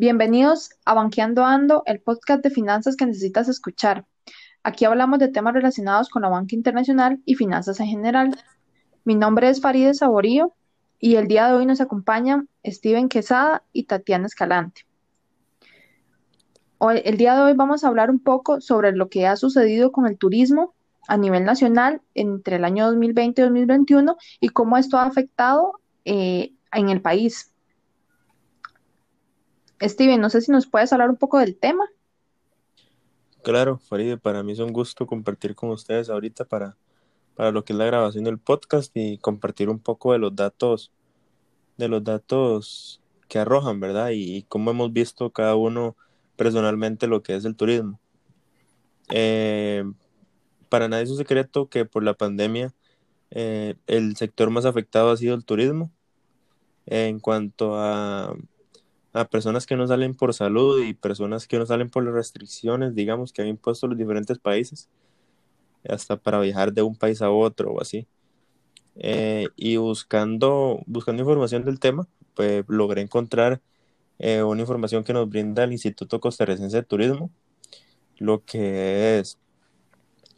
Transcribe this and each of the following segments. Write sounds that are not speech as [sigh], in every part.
Bienvenidos a Banqueando Ando, el podcast de finanzas que necesitas escuchar. Aquí hablamos de temas relacionados con la banca internacional y finanzas en general. Mi nombre es Farideh Saborío y el día de hoy nos acompañan Steven Quesada y Tatiana Escalante. Hoy, el día de hoy vamos a hablar un poco sobre lo que ha sucedido con el turismo a nivel nacional entre el año 2020 y 2021 y cómo esto ha afectado eh, en el país. Steven, no sé si nos puedes hablar un poco del tema. Claro, Faride, para mí es un gusto compartir con ustedes ahorita para, para lo que es la grabación del podcast y compartir un poco de los datos, de los datos que arrojan, ¿verdad? Y, cómo hemos visto cada uno personalmente lo que es el turismo. Eh, para nadie es un secreto que por la pandemia eh, el sector más afectado ha sido el turismo. En cuanto a, a personas que no salen por salud y personas que no salen por las restricciones, digamos, que han impuesto los diferentes países, hasta para viajar de un país a otro o así. Eh, y buscando, buscando información del tema, pues logré encontrar eh, una información que nos brinda el Instituto Costarricense de Turismo, lo que es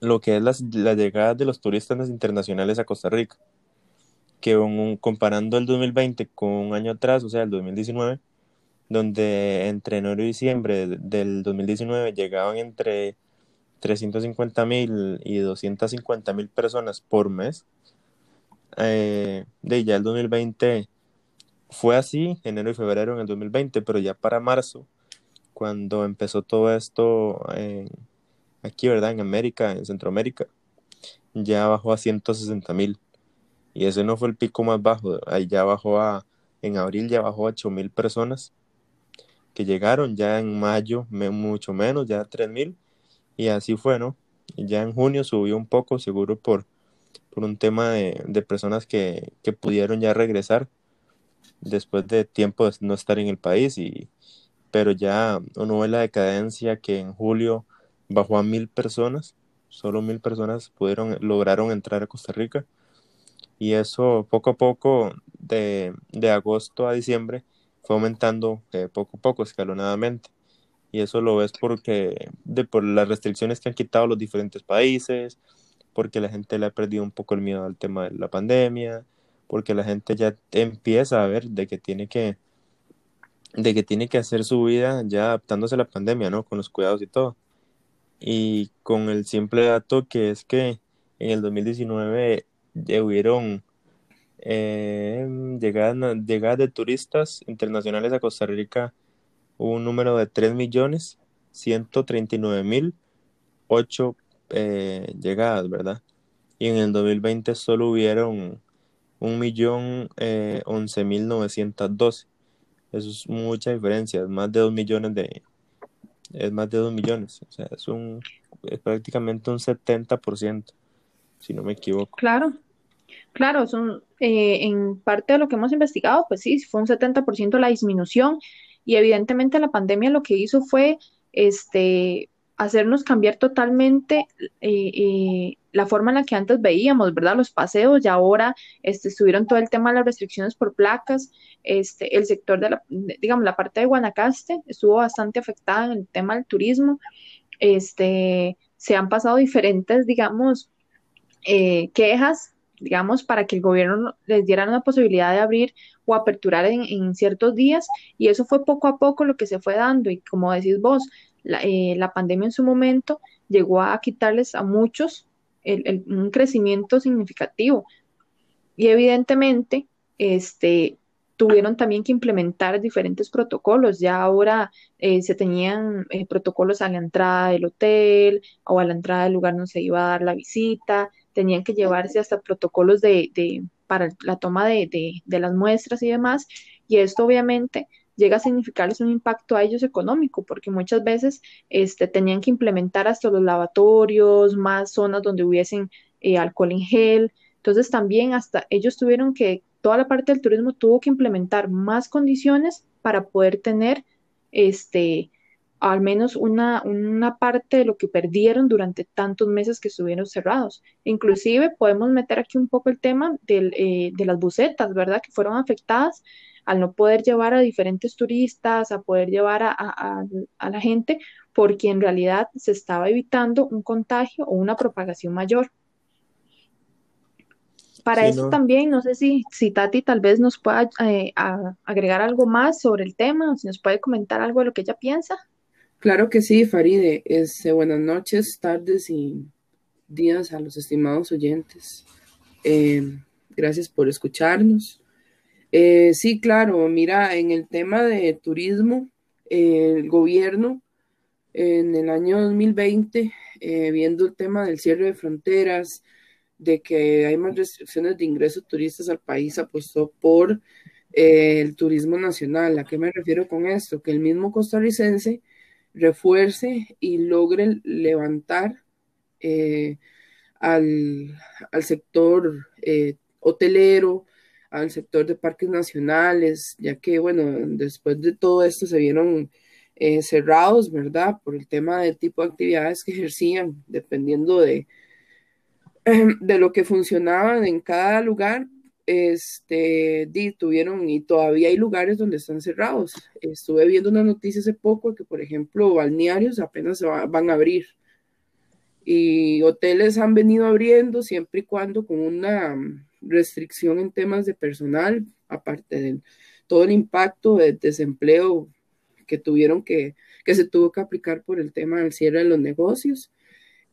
lo que es la, llegada de los turistas internacionales a Costa Rica, que comparando el 2020 con un año atrás, o sea, el 2019, donde entre enero y diciembre del 2019 llegaban entre 350 mil y 250 mil personas por mes, eh, de ya el 2020 fue así, enero y febrero en el 2020, pero ya para marzo, cuando empezó todo esto en aquí, ¿verdad? En América, en Centroamérica, ya bajó a 160 mil. Y ese no fue el pico más bajo. Ahí ya bajó a, en abril ya bajó a 8 mil personas que llegaron, ya en mayo mucho menos, ya 3 mil. Y así fue, ¿no? Ya en junio subió un poco, seguro por, por un tema de, de personas que, que, pudieron ya regresar después de tiempo de no estar en el país. Y, pero ya uno ve la decadencia que en julio bajó a mil personas, solo mil personas pudieron, lograron entrar a Costa Rica y eso poco a poco de, de agosto a diciembre fue aumentando eh, poco a poco, escalonadamente. Y eso lo ves porque de, por las restricciones que han quitado los diferentes países, porque la gente le ha perdido un poco el miedo al tema de la pandemia, porque la gente ya empieza a ver de que tiene que de que tiene que hacer su vida ya adaptándose a la pandemia, ¿no? Con los cuidados y todo y con el simple dato que es que en el 2019 hubieron eh, llegadas, llegadas de turistas internacionales a Costa Rica un número de 3 millones 139 mil 8 eh, llegadas, ¿verdad? Y en el 2020 solo hubieron un millón eh, 11 mil 912. Eso es mucha diferencia, es más de 2 millones de, es más de 2 millones, es, un, es prácticamente un 70%, si no me equivoco. Claro, claro, son, eh, en parte de lo que hemos investigado, pues sí, fue un 70% la disminución y evidentemente la pandemia lo que hizo fue este, hacernos cambiar totalmente eh, eh, la forma en la que antes veíamos, ¿verdad? Los paseos y ahora este, estuvieron todo el tema de las restricciones por placas, este, el sector de la, digamos, la parte de Guanacaste estuvo bastante afectada en el tema del turismo, este, se han pasado diferentes, digamos, eh, quejas, digamos, para que el gobierno les diera una posibilidad de abrir o aperturar en, ciertos días y eso fue poco a poco lo que se fue dando y como decís vos, la, eh, la pandemia en su momento llegó a quitarles a muchos el, un crecimiento significativo. Y evidentemente, este, tuvieron también que implementar diferentes protocolos. Ya ahora eh, se tenían eh, protocolos a la entrada del hotel o a la entrada del lugar donde se iba a dar la visita. Tenían que llevarse hasta protocolos de, de para la toma de, de, de las muestras y demás. Y esto obviamente llega a significarles un impacto a ellos económico, porque muchas veces este, tenían que implementar hasta los lavatorios, más zonas donde hubiesen eh, alcohol en gel. Entonces también hasta ellos tuvieron que, toda la parte del turismo tuvo que implementar más condiciones para poder tener este al menos una, una parte de lo que perdieron durante tantos meses que estuvieron cerrados. Inclusive podemos meter aquí un poco el tema del, eh, de las bucetas, ¿verdad? Que fueron afectadas al no poder llevar a diferentes turistas, a poder llevar a, la gente, porque en realidad se estaba evitando un contagio o una propagación mayor. Para eso también, no sé si, si Tati tal vez nos pueda eh, agregar algo más sobre el tema, o si nos puede comentar algo de lo que ella piensa. Claro que sí, Faride. Este, buenas noches, tardes y días a los estimados oyentes. Eh, gracias por escucharnos. Eh, sí, claro, mira, en el tema de turismo, el gobierno en el año 2020, eh, viendo el tema del cierre de fronteras, de que hay más restricciones de ingresos turistas al país, apostó por el turismo nacional. ¿A qué me refiero con esto? Que el mismo costarricense refuerce y logre levantar eh, al, sector eh, hotelero, al sector de parques nacionales, ya que, bueno, después de todo esto se vieron eh, cerrados, ¿verdad? Por el tema del tipo de actividades que ejercían, dependiendo de, [clears throat] de lo que funcionaba en cada lugar, este, tuvieron y todavía hay lugares donde están cerrados. Estuve viendo una noticia hace poco que, por ejemplo, balnearios apenas se van a abrir y hoteles han venido abriendo siempre y cuando con una restricción en temas de personal, aparte de todo el impacto de desempleo que tuvieron que, que se tuvo que aplicar por el tema del cierre de los negocios.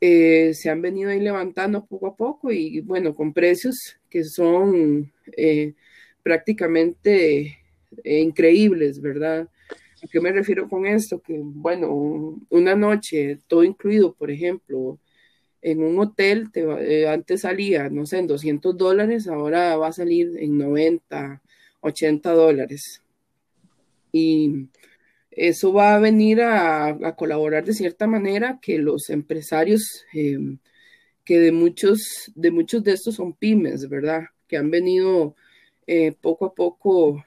Eh, se han venido ahí levantando poco a poco y bueno, con precios que son eh, prácticamente eh, increíbles, ¿verdad? ¿A qué me refiero con esto? Que bueno, una noche, todo incluido, por ejemplo, en un hotel, te, antes salía, no sé, en 200 dólares, ahora va a salir en 90, 80 dólares. Y eso va a venir a, colaborar de cierta manera que los empresarios, em, que de muchos, de muchos de estos son pymes, ¿verdad? Que han venido eh, poco a poco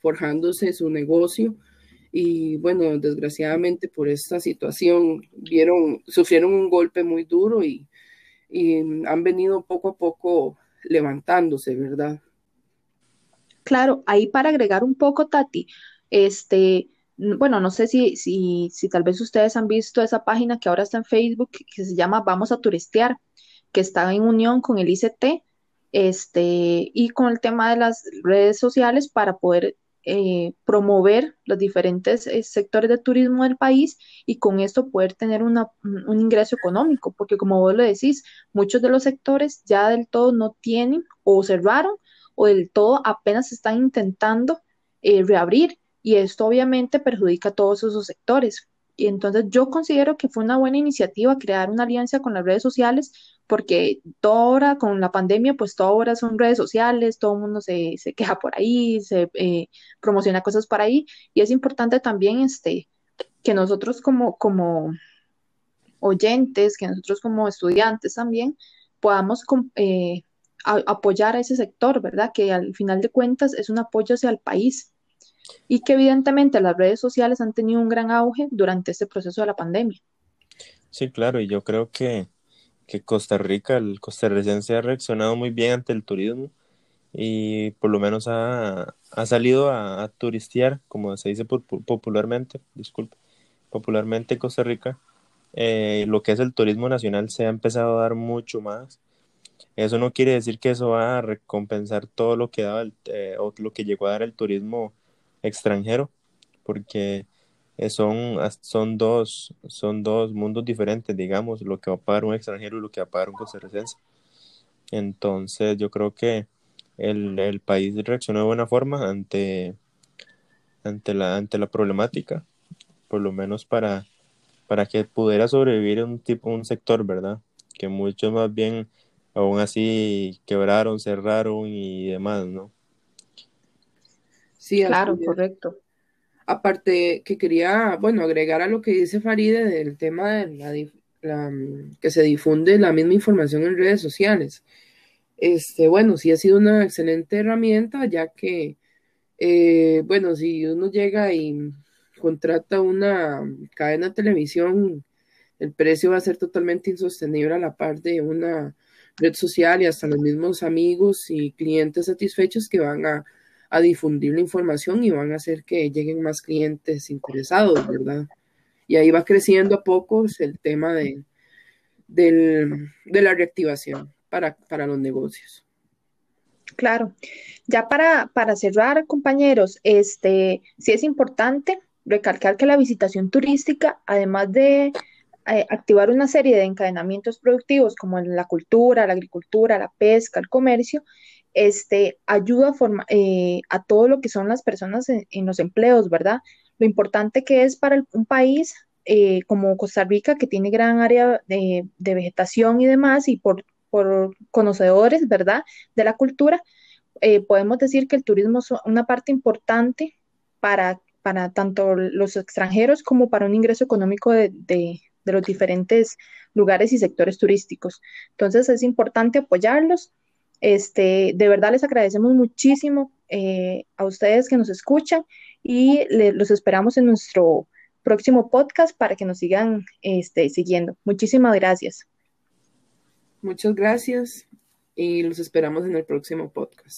forjándose su negocio y bueno, desgraciadamente por esta situación vieron, sufrieron un golpe muy duro y, y han venido poco a poco levantándose, ¿verdad? Claro, ahí para agregar un poco, Tati, este, bueno, no sé si, si, si tal vez ustedes han visto esa página que ahora está en Facebook que se llama Vamos a Turistear, que está en unión con el ICT este, y con el tema de las redes sociales para poder eh, promover los diferentes eh, sectores de turismo del país y con esto poder tener un ingreso económico, porque como vos lo decís, muchos de los sectores ya del todo no tienen o cerraron o del todo apenas están intentando eh, reabrir y esto obviamente perjudica a todos esos sectores. Y entonces yo considero que fue una buena iniciativa crear una alianza con las redes sociales, porque toda hora con la pandemia, pues toda hora son redes sociales, todo el mundo se, se queja por ahí, se eh, promociona cosas por ahí, y es importante también este, que nosotros como, como oyentes, que nosotros como estudiantes también podamos eh, apoyar a ese sector, ¿verdad? Que al final de cuentas es un apoyo hacia el país y que evidentemente las redes sociales han tenido un gran auge durante este proceso de la pandemia. Sí, claro, y yo creo que, que Costa Rica, el costarricense ha reaccionado muy bien ante el turismo y por lo menos ha, ha salido a, turistear, como se dice popularmente, disculpe, popularmente Costa Rica, eh, lo que es el turismo nacional se ha empezado a dar mucho más. Eso no quiere decir que eso va a recompensar todo lo que daba eh, o lo que llegó a dar el turismo extranjero, porque eh, son, son, dos, son dos mundos diferentes, digamos, lo que va a pagar un extranjero y lo que va a pagar un costarricense. Entonces, yo creo que el, el país reaccionó de buena forma ante, ante, la, ante la problemática, por lo menos para, para que pudiera sobrevivir un tipo, un sector, ¿verdad? Que muchos más bien aún así quebraron, cerraron y demás, ¿no? Sí, claro, correcto. Aparte que quería, bueno, agregar a lo que dice Faride del tema de la, que se difunde la misma información en redes sociales. Este, bueno, sí ha sido una excelente herramienta, ya que, eh, bueno, si uno llega y contrata una cadena de televisión, el precio va a ser totalmente insostenible a la par de una red social y hasta los mismos amigos y clientes satisfechos que van a a difundir la información y van a hacer que lleguen más clientes interesados, ¿verdad? Y ahí va creciendo a poco el tema de, de la reactivación para, para los negocios. Claro. Ya para, para cerrar, compañeros, este sí es importante recalcar que la visitación turística, además de eh, activar una serie de encadenamientos productivos como la cultura, la agricultura, la pesca, el comercio, este, ayuda a, eh, a todo lo que son las personas en, los empleos, ¿verdad? Lo importante que es para un país eh, como Costa Rica, que tiene gran área de, vegetación y demás, y por conocedores, ¿verdad?, de la cultura, eh, podemos decir que el turismo es una parte importante para, tanto los extranjeros como para un ingreso económico de, los diferentes lugares y sectores turísticos. Entonces es importante apoyarlos. Este, de verdad les agradecemos muchísimo eh, a ustedes que nos escuchan y los esperamos en nuestro próximo podcast para que nos sigan este, siguiendo. Muchísimas gracias. Muchas gracias y los esperamos en el próximo podcast.